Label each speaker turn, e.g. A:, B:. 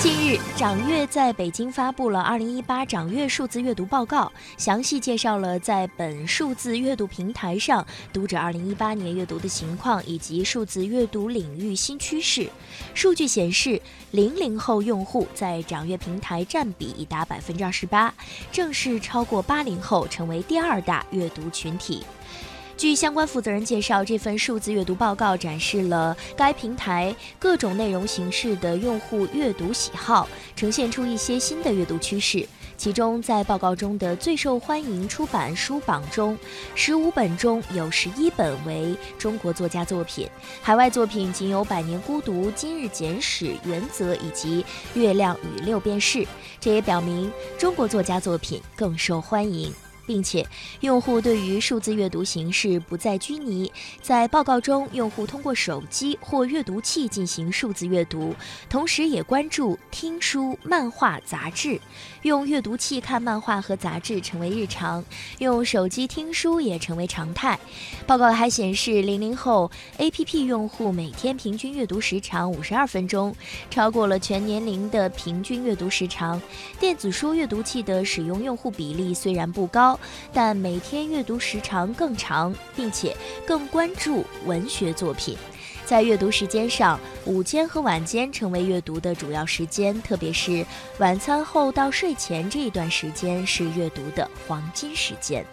A: 近日，掌阅在北京发布了《二零一八掌阅数字阅读报告》，详细介绍了在本数字阅读平台上读者二零一八年阅读的情况以及数字阅读领域新趋势。数据显示，零零后用户在掌阅平台占比已达百分之二十八，正式超过八零后，成为第二大阅读群体。据相关负责人介绍，这份数字阅读报告展示了该平台各种内容形式的用户阅读喜好，呈现出一些新的阅读趋势。其中，在报告中的最受欢迎出版书榜中，十五本中有十一本为中国作家作品，海外作品仅有《百年孤独》《今日简史》《原则》以及《月亮与六便士》。这也表明中国作家作品更受欢迎。并且，用户对于数字阅读形式不再拘泥。在报告中，用户通过手机或阅读器进行数字阅读，同时也关注听书、漫画、杂志。用阅读器看漫画和杂志成为日常，用手机听书也成为常态。报告还显示，零零后 APP 用户每天平均阅读时长五十二分钟，超过了全年龄的平均阅读时长。电子书阅读器的使用用户比例虽然不高。但每天阅读时长更长，并且更关注文学作品。在阅读时间上，午间和晚间成为阅读的主要时间，特别是晚餐后到睡前这一段时间是阅读的黄金时间。